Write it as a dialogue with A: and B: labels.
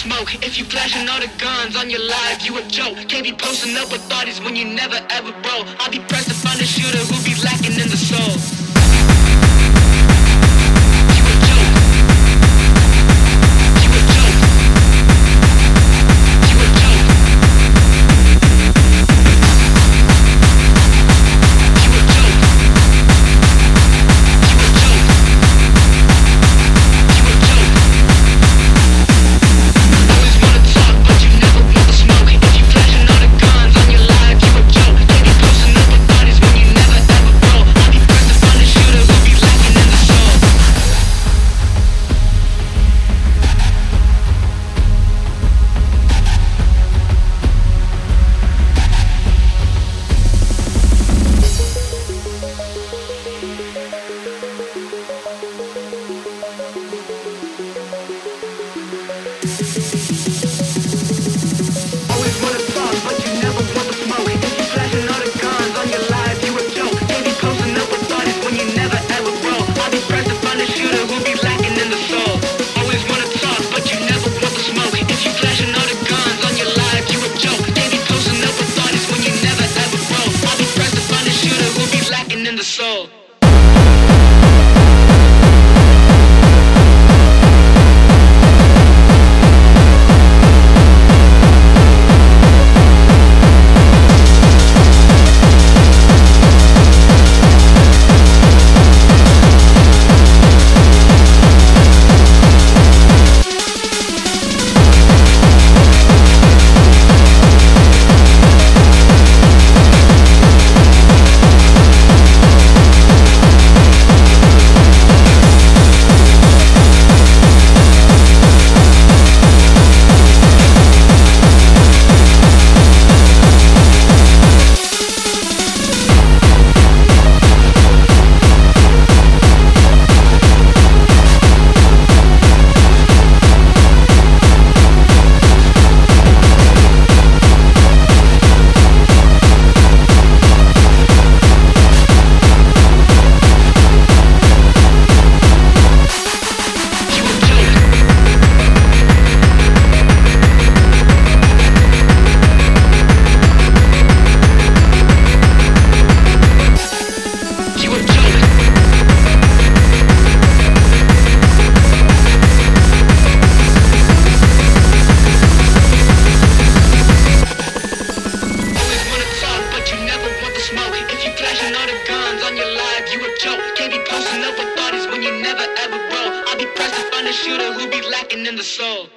A: smoke. If you flashing all the guns on your live, you a joke. Can't be posting up with bodies when you never ever broke. I'll be pressed to find a shooter who be lacking in the soul. the soul. the shooter who be lacking in the soul.